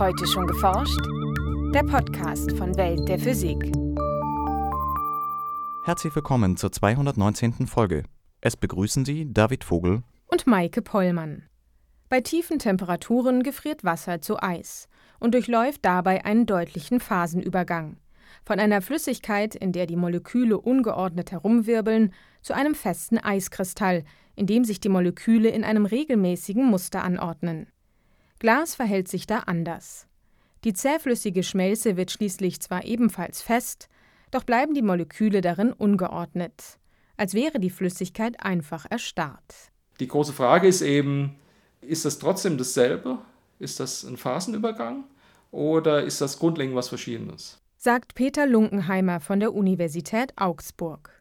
Heute schon geforscht? Der Podcast von Welt der Physik. Herzlich willkommen zur 219. Folge. Es begrüßen Sie David Vogel und Maike Pollmann. Bei tiefen Temperaturen gefriert Wasser zu Eis und durchläuft dabei einen deutlichen Phasenübergang. Von einer Flüssigkeit, in der die Moleküle ungeordnet herumwirbeln, zu einem festen Eiskristall, in dem sich die Moleküle in einem regelmäßigen Muster anordnen. Glas verhält sich da anders. Die zähflüssige Schmelze wird schließlich zwar ebenfalls fest, doch bleiben die Moleküle darin ungeordnet, als wäre die Flüssigkeit einfach erstarrt. Die große Frage ist eben, ist das trotzdem dasselbe? Ist das ein Phasenübergang oder ist das grundlegend was Verschiedenes? Sagt Peter Lunkenheimer von der Universität Augsburg.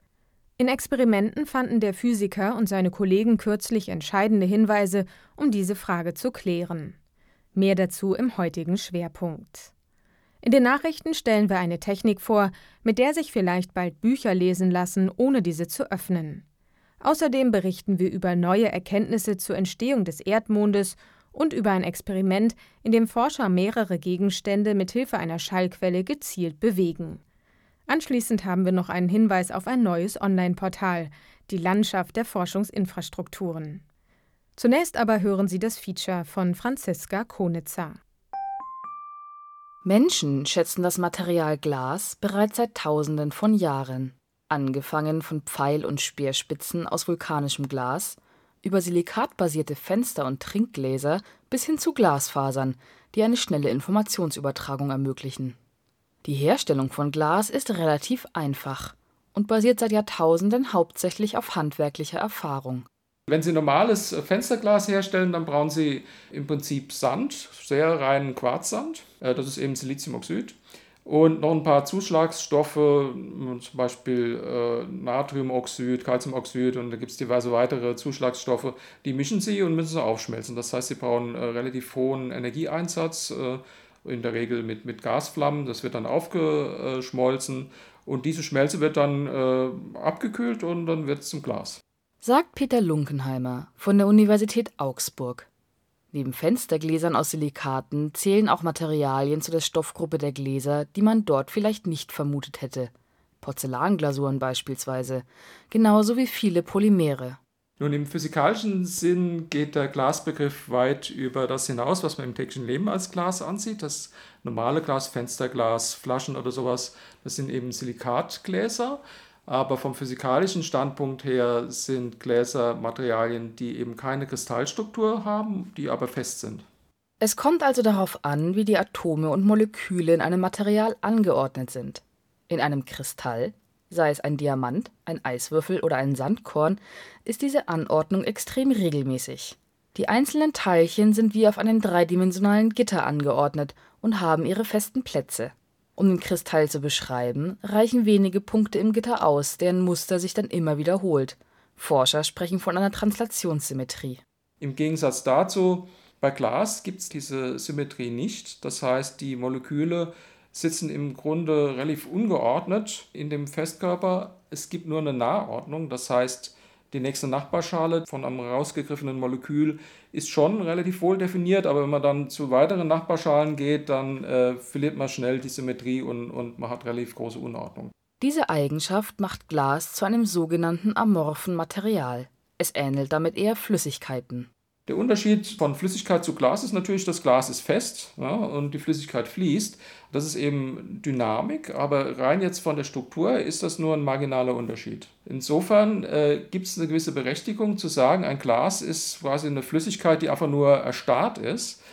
In Experimenten fanden der Physiker und seine Kollegen kürzlich entscheidende Hinweise, um diese Frage zu klären. Mehr dazu im heutigen Schwerpunkt. In den Nachrichten stellen wir eine Technik vor, mit der sich vielleicht bald Bücher lesen lassen, ohne diese zu öffnen. Außerdem berichten wir über neue Erkenntnisse zur Entstehung des Erdmondes und über ein Experiment, in dem Forscher mehrere Gegenstände mit Hilfe einer Schallquelle gezielt bewegen. Anschließend haben wir noch einen Hinweis auf ein neues Online-Portal, die Landschaft der Forschungsinfrastrukturen. Zunächst aber hören Sie das Feature von Franziska Konitzer. Menschen schätzen das Material Glas bereits seit Tausenden von Jahren, angefangen von Pfeil- und Speerspitzen aus vulkanischem Glas, über silikatbasierte Fenster und Trinkgläser bis hin zu Glasfasern, die eine schnelle Informationsübertragung ermöglichen. Die Herstellung von Glas ist relativ einfach und basiert seit Jahrtausenden hauptsächlich auf handwerklicher Erfahrung wenn Sie normales Fensterglas herstellen, dann brauchen Sie im Prinzip Sand, sehr reinen Quarzsand. Äh, das ist eben Siliziumoxid. Und noch ein paar Zuschlagsstoffe, zum Beispiel äh, Natriumoxid, Calciumoxid und da gibt es diverse weitere Zuschlagsstoffe. Die mischen Sie und müssen sie aufschmelzen. Das heißt, Sie brauchen äh, relativ hohen Energieeinsatz, in der Regel mit, mit Gasflammen. Das wird dann aufgeschmolzen und diese Schmelze wird dann abgekühlt und dann wird es zum Glas sagt Peter Lunkenheimer von der Universität Augsburg. Neben Fenstergläsern aus Silikaten zählen auch Materialien zu der Stoffgruppe der Gläser, die man dort vielleicht nicht vermutet hätte. Porzellanglasuren beispielsweise, genauso wie viele Polymere. Nun, im physikalischen Sinn geht der Glasbegriff weit über das hinaus, was man im täglichen Leben als Glas ansieht. Das normale Glas, Fensterglas, Flaschen oder sowas, das sind eben Silikatgläser. Aber vom physikalischen Standpunkt her sind Gläser Materialien, die eben keine Kristallstruktur haben, die aber fest sind. Es kommt also darauf an, wie die Atome und Moleküle in einem Material angeordnet sind. In einem Kristall, sei es ein Diamant, ein Eiswürfel oder ein Sandkorn, ist diese Anordnung extrem regelmäßig. Die einzelnen Teilchen sind wie auf einem dreidimensionalen Gitter angeordnet und haben ihre festen Plätze. Um den Kristall zu beschreiben, reichen wenige Punkte im Gitter aus, deren Muster sich dann immer wiederholt. Forscher sprechen von einer Translationssymmetrie. Im Gegensatz dazu, bei Glas gibt es diese Symmetrie nicht. Das heißt, die Moleküle sitzen im Grunde relativ ungeordnet in dem Festkörper. Es gibt nur eine Nahordnung. Das heißt, die nächste Nachbarschale von einem rausgegriffenen Molekül ist schon relativ wohl definiert, aber wenn man dann zu weiteren Nachbarschalen geht, dann äh, verliert man schnell die Symmetrie und, und man hat relativ große Unordnung. Diese Eigenschaft macht Glas zu einem sogenannten amorphen Material. Es ähnelt damit eher Flüssigkeiten. Der Unterschied von Flüssigkeit zu Glas ist natürlich, das Glas ist fest ja, und die Flüssigkeit fließt. Das ist eben Dynamik, aber rein jetzt von der Struktur ist das nur ein marginaler Unterschied. Insofern äh, gibt es eine gewisse Berechtigung zu sagen, ein Glas ist quasi eine Flüssigkeit, die einfach nur erstarrt ist.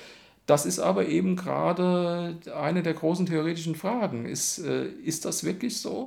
Das ist aber eben gerade eine der großen theoretischen Fragen. Ist, äh, ist das wirklich so?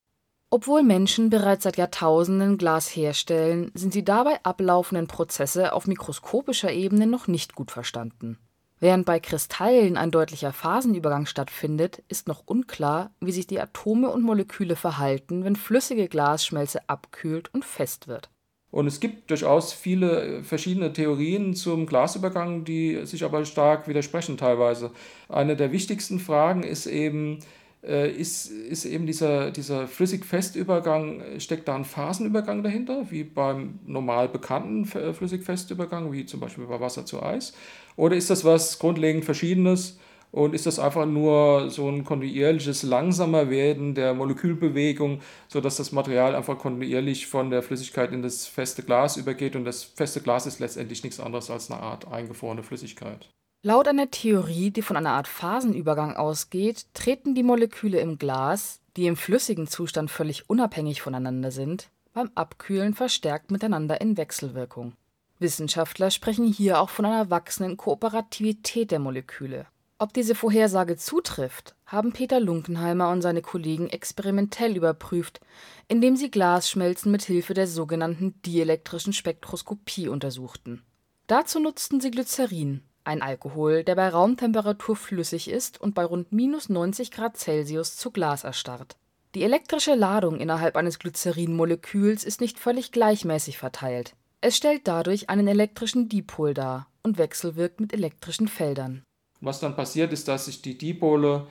Obwohl Menschen bereits seit Jahrtausenden Glas herstellen, sind die dabei ablaufenden Prozesse auf mikroskopischer Ebene noch nicht gut verstanden. Während bei Kristallen ein deutlicher Phasenübergang stattfindet, ist noch unklar, wie sich die Atome und Moleküle verhalten, wenn flüssige Glasschmelze abkühlt und fest wird. Und es gibt durchaus viele verschiedene Theorien zum Glasübergang, die sich aber stark widersprechen teilweise. Eine der wichtigsten Fragen ist eben, äh, ist, ist eben dieser, dieser Flüssig-Festübergang, steckt da ein Phasenübergang dahinter, wie beim normal bekannten Flüssig-Festübergang, wie zum Beispiel bei Wasser zu Eis? Oder ist das was grundlegend Verschiedenes Und ist das einfach nur so ein kontinuierliches langsamer Werden der Molekülbewegung, sodass das Material einfach kontinuierlich von der Flüssigkeit in das feste Glas übergeht und das feste Glas ist letztendlich nichts anderes als eine Art eingefrorene Flüssigkeit. Laut einer Theorie, die von einer Art Phasenübergang ausgeht, treten die Moleküle im Glas, die im flüssigen Zustand völlig unabhängig voneinander sind, beim Abkühlen verstärkt miteinander in Wechselwirkung. Wissenschaftler sprechen hier auch von einer wachsenden Kooperativität der Moleküle. Ob diese Vorhersage zutrifft, haben Peter Lunkenheimer und seine Kollegen experimentell überprüft, indem sie Glasschmelzen mit Hilfe der sogenannten dielektrischen Spektroskopie untersuchten. Dazu nutzten sie Glycerin, ein Alkohol, der bei Raumtemperatur flüssig ist und bei rund minus 90 Grad Celsius zu Glas erstarrt. Die elektrische Ladung innerhalb eines Glycerinmoleküls ist nicht völlig gleichmäßig verteilt. Es stellt dadurch einen elektrischen Dipol dar und wechselwirkt mit elektrischen Feldern was dann passiert, ist, dass sich die Dipole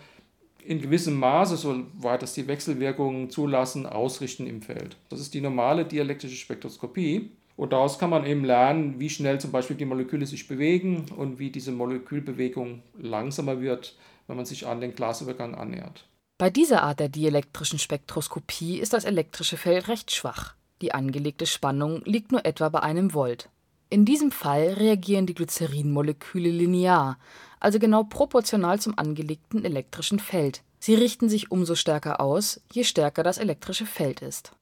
in gewissem Maße, soweit das die Wechselwirkungen zulassen, ausrichten im Feld. Das ist die normale dialektische Spektroskopie. Und daraus kann man eben lernen, wie schnell zum Beispiel die Moleküle sich bewegen und wie diese Molekülbewegung langsamer wird, wenn man sich an den Glasübergang annähert. Bei dieser Art der dielektrischen Spektroskopie ist das elektrische Feld recht schwach. Die angelegte Spannung liegt nur etwa bei einem Volt. In diesem Fall reagieren die Glycerinmoleküle linear, also genau proportional zum angelegten elektrischen Feld. Sie richten sich umso stärker aus, je stärker das elektrische Feld ist.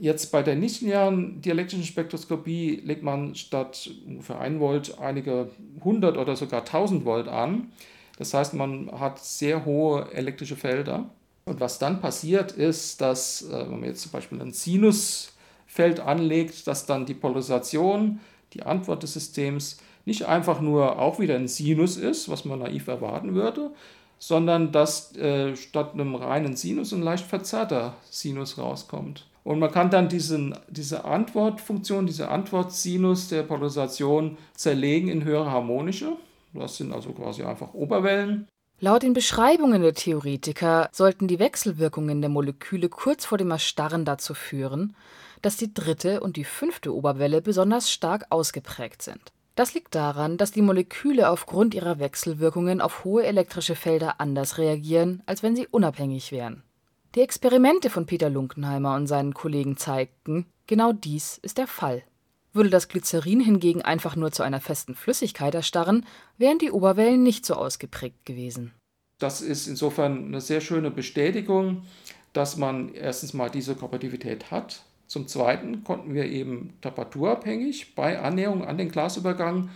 Jetzt bei der nichtlinearen dielektrischen Spektroskopie legt man statt ungefähr 1 Volt einige hundert oder sogar 1000 Volt an. Das heißt, man hat sehr hohe elektrische Felder. Und was dann passiert ist, dass, äh, wenn man jetzt zum Beispiel ein Sinusfeld anlegt, dass dann die Polarisation, die Antwort des Systems nicht einfach nur auch wieder ein Sinus ist, was man naiv erwarten würde, sondern dass äh, statt einem reinen Sinus ein leicht verzerrter Sinus rauskommt. Und man kann dann diesen, diese Antwortfunktion, diese Antwortsinus der Polarisation zerlegen in höhere harmonische. Das sind also quasi einfach Oberwellen. Laut den Beschreibungen der Theoretiker sollten die Wechselwirkungen der Moleküle kurz vor dem Erstarren dazu führen, dass die dritte und die fünfte Oberwelle besonders stark ausgeprägt sind. Das liegt daran, dass die Moleküle aufgrund ihrer Wechselwirkungen auf hohe elektrische Felder anders reagieren, als wenn sie unabhängig wären. Die Experimente von Peter Lunkenheimer und seinen Kollegen zeigten, genau dies ist der Fall. Würde das Glycerin hingegen einfach nur zu einer festen Flüssigkeit erstarren, wären die Oberwellen nicht so ausgeprägt gewesen. Das ist insofern eine sehr schöne Bestätigung, dass man erstens mal diese Kooperativität hat, zum Zweiten konnten wir eben temperaturabhängig bei Annäherung an den Glasübergang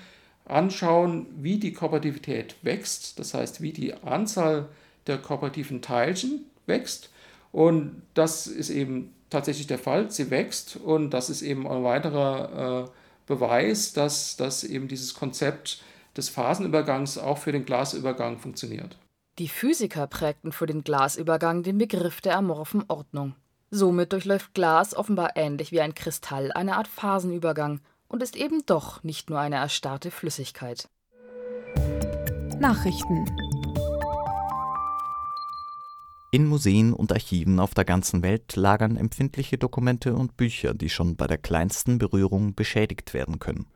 anschauen, wie die Kooperativität wächst, das heißt, wie die Anzahl der kooperativen Teilchen wächst. Und das ist eben tatsächlich der Fall, sie wächst und das ist eben ein weiterer äh, Beweis, dass, dass eben dieses Konzept des Phasenübergangs auch für den Glasübergang funktioniert. Die Physiker prägten für den Glasübergang den Begriff der amorphen Ordnung. Somit durchläuft Glas offenbar ähnlich wie ein Kristall eine Art Phasenübergang und ist eben doch nicht nur eine erstarrte Flüssigkeit. Nachrichten in Museen und Archiven auf der ganzen Welt lagern empfindliche Dokumente und Bücher, die schon bei der kleinsten Berührung beschädigt werden können.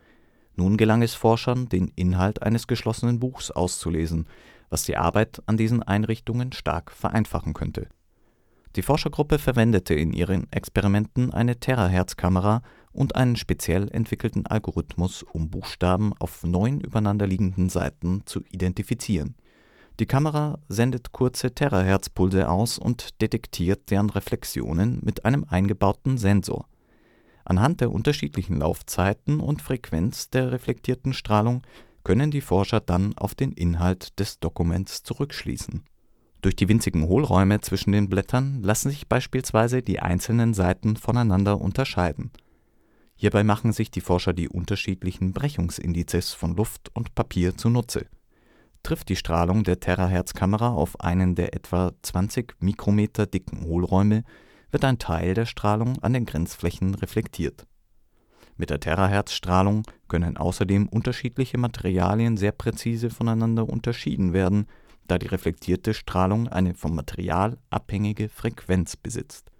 Nun gelang es Forschern, den Inhalt eines geschlossenen Buchs auszulesen, was die Arbeit an diesen Einrichtungen stark vereinfachen könnte. Die Forschergruppe verwendete in ihren Experimenten eine Terahertz-Kamera und einen speziell entwickelten Algorithmus, um Buchstaben auf neun übereinanderliegenden Seiten zu identifizieren. Die Kamera sendet kurze Terahertz-Pulse aus und detektiert deren Reflexionen mit einem eingebauten Sensor. Anhand der unterschiedlichen Laufzeiten und Frequenz der reflektierten Strahlung können die Forscher dann auf den Inhalt des Dokuments zurückschließen durch die winzigen Hohlräume zwischen den Blättern lassen sich beispielsweise die einzelnen Seiten voneinander unterscheiden. Hierbei machen sich die Forscher die unterschiedlichen Brechungsindizes von Luft und Papier zunutze. Trifft die Strahlung der Terahertz-Kamera auf einen der etwa 20 Mikrometer dicken Hohlräume, wird ein Teil der Strahlung an den Grenzflächen reflektiert. Mit der Terahertz-Strahlung können außerdem unterschiedliche Materialien sehr präzise voneinander unterschieden werden da die reflektierte Strahlung eine vom Material abhängige Frequenz besitzt.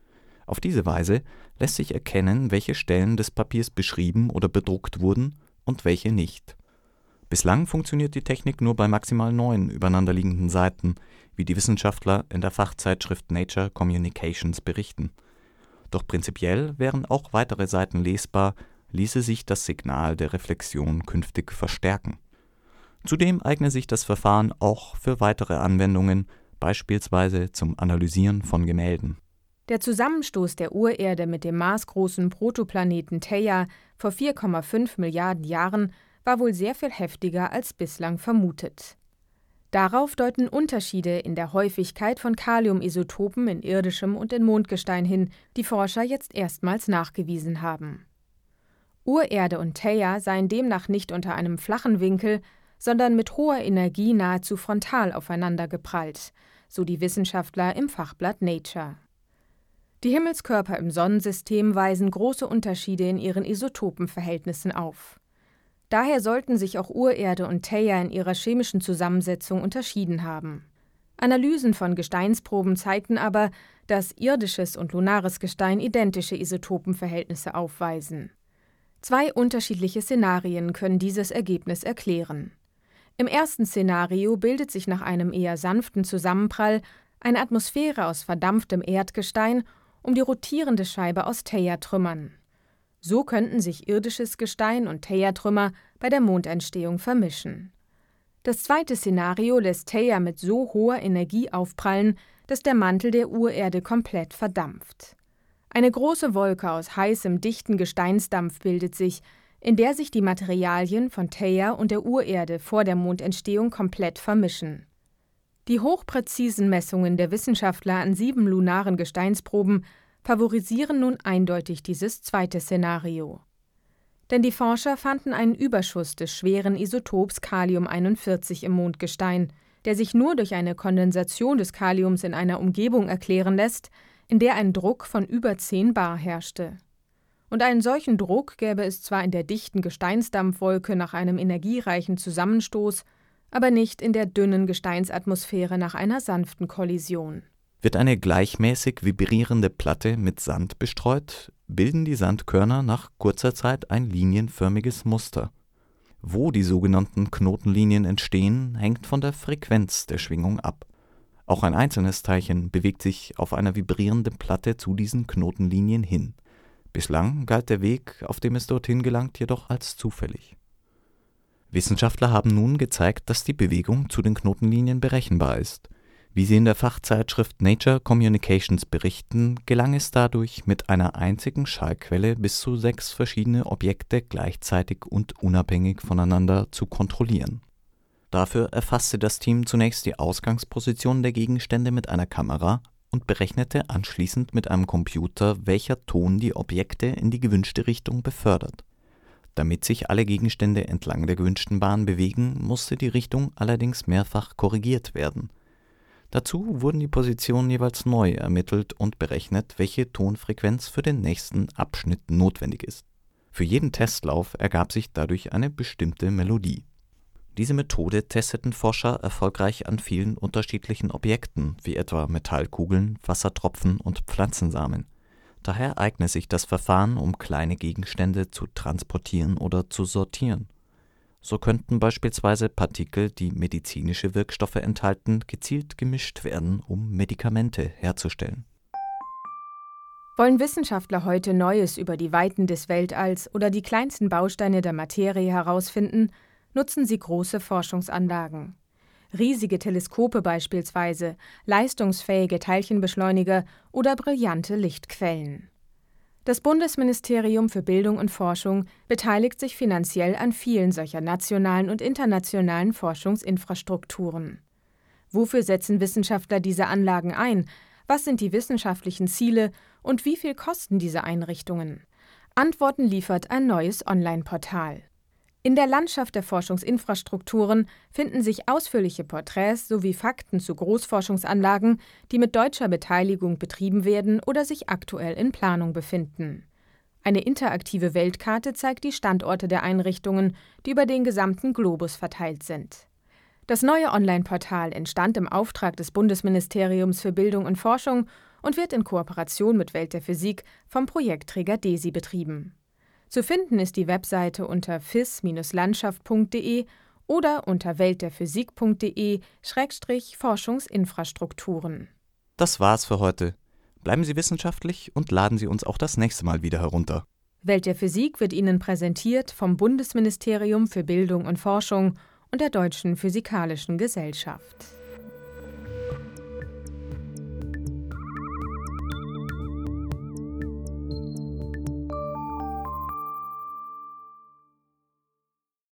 Auf diese Weise lässt sich erkennen, welche Stellen des Papiers beschrieben oder bedruckt wurden und welche nicht. Bislang funktioniert die Technik nur bei maximal neun übereinanderliegenden Seiten, wie die Wissenschaftler in der Fachzeitschrift Nature Communications berichten. Doch prinzipiell wären auch weitere Seiten lesbar, ließe sich das Signal der Reflexion künftig verstärken. Zudem eigne sich das Verfahren auch für weitere Anwendungen, beispielsweise zum Analysieren von Gemälden. Der Zusammenstoß der Urerde mit dem maßgroßen Protoplaneten Theia vor 4,5 Milliarden Jahren war wohl sehr viel heftiger als bislang vermutet. Darauf deuten Unterschiede in der Häufigkeit von Kaliumisotopen in irdischem und in Mondgestein hin, die Forscher jetzt erstmals nachgewiesen haben. Urerde und Theia seien demnach nicht unter einem flachen Winkel, sondern mit hoher Energie nahezu frontal aufeinander geprallt, so die Wissenschaftler im Fachblatt Nature. Die Himmelskörper im Sonnensystem weisen große Unterschiede in ihren Isotopenverhältnissen auf. Daher sollten sich auch Urerde und Theia in ihrer chemischen Zusammensetzung unterschieden haben. Analysen von Gesteinsproben zeigten aber, dass irdisches und lunares Gestein identische Isotopenverhältnisse aufweisen. Zwei unterschiedliche Szenarien können dieses Ergebnis erklären. Im ersten Szenario bildet sich nach einem eher sanften Zusammenprall eine Atmosphäre aus verdampftem Erdgestein um die rotierende Scheibe aus Theia-Trümmern. So könnten sich irdisches Gestein und Theia-Trümmer bei der Mondentstehung vermischen. Das zweite Szenario lässt Theia mit so hoher Energie aufprallen, dass der Mantel der Urerde komplett verdampft. Eine große Wolke aus heißem, dichten Gesteinsdampf bildet sich, in der sich die Materialien von Theia und der Urerde vor der Mondentstehung komplett vermischen. Die hochpräzisen Messungen der Wissenschaftler an sieben lunaren Gesteinsproben favorisieren nun eindeutig dieses zweite Szenario. Denn die Forscher fanden einen Überschuss des schweren Isotops Kalium 41 im Mondgestein, der sich nur durch eine Kondensation des Kaliums in einer Umgebung erklären lässt, in der ein Druck von über 10 bar herrschte und einen solchen Druck gäbe es zwar in der dichten Gesteinsdampfwolke nach einem energiereichen Zusammenstoß, aber nicht in der dünnen Gesteinsatmosphäre nach einer sanften Kollision. Wird eine gleichmäßig vibrierende Platte mit Sand bestreut, bilden die Sandkörner nach kurzer Zeit ein linienförmiges Muster. Wo die sogenannten Knotenlinien entstehen, hängt von der Frequenz der Schwingung ab. Auch ein einzelnes Teilchen bewegt sich auf einer vibrierenden Platte zu diesen Knotenlinien hin. Bislang galt der Weg, auf dem es dorthin gelangt, jedoch als zufällig. Wissenschaftler haben nun gezeigt, dass die Bewegung zu den Knotenlinien berechenbar ist. Wie sie in der Fachzeitschrift Nature Communications berichten, gelang es dadurch, mit einer einzigen Schallquelle bis zu sechs verschiedene Objekte gleichzeitig und unabhängig voneinander zu kontrollieren. Dafür erfasste das Team zunächst die Ausgangsposition der Gegenstände mit einer Kamera und berechnete anschließend mit einem Computer, welcher Ton die Objekte in die gewünschte Richtung befördert. Damit sich alle Gegenstände entlang der gewünschten Bahn bewegen, musste die Richtung allerdings mehrfach korrigiert werden. Dazu wurden die Positionen jeweils neu ermittelt und berechnet, welche Tonfrequenz für den nächsten Abschnitt notwendig ist. Für jeden Testlauf ergab sich dadurch eine bestimmte Melodie diese Methode testeten Forscher erfolgreich an vielen unterschiedlichen Objekten, wie etwa Metallkugeln, Wassertropfen und Pflanzensamen. Daher eigne sich das Verfahren, um kleine Gegenstände zu transportieren oder zu sortieren. So könnten beispielsweise Partikel, die medizinische Wirkstoffe enthalten, gezielt gemischt werden, um Medikamente herzustellen. Wollen Wissenschaftler heute Neues über die Weiten des Weltalls oder die kleinsten Bausteine der Materie herausfinden, nutzen sie große Forschungsanlagen. Riesige Teleskope beispielsweise, leistungsfähige Teilchenbeschleuniger oder brillante Lichtquellen. Das Bundesministerium für Bildung und Forschung beteiligt sich finanziell an vielen solcher nationalen und internationalen Forschungsinfrastrukturen. Wofür setzen Wissenschaftler diese Anlagen ein? Was sind die wissenschaftlichen Ziele und wie viel kosten diese Einrichtungen? Antworten liefert ein neues Online-Portal. In der Landschaft der Forschungsinfrastrukturen finden sich ausführliche Porträts sowie Fakten zu Großforschungsanlagen, die mit deutscher Beteiligung betrieben werden oder sich aktuell in Planung befinden. Eine interaktive Weltkarte zeigt die Standorte der Einrichtungen, die über den gesamten Globus verteilt sind. Das neue Online-Portal entstand im Auftrag des Bundesministeriums für Bildung und Forschung und wird in Kooperation mit Welt der Physik vom Projektträger DESI betrieben. Zu finden ist die Webseite unter fis-landschaft.de oder unter weltderphysik.de-forschungsinfrastrukturen. Das war's für heute. Bleiben Sie wissenschaftlich und laden Sie uns auch das nächste Mal wieder herunter. Welt der Physik wird Ihnen präsentiert vom Bundesministerium für Bildung und Forschung und der Deutschen Physikalischen Gesellschaft.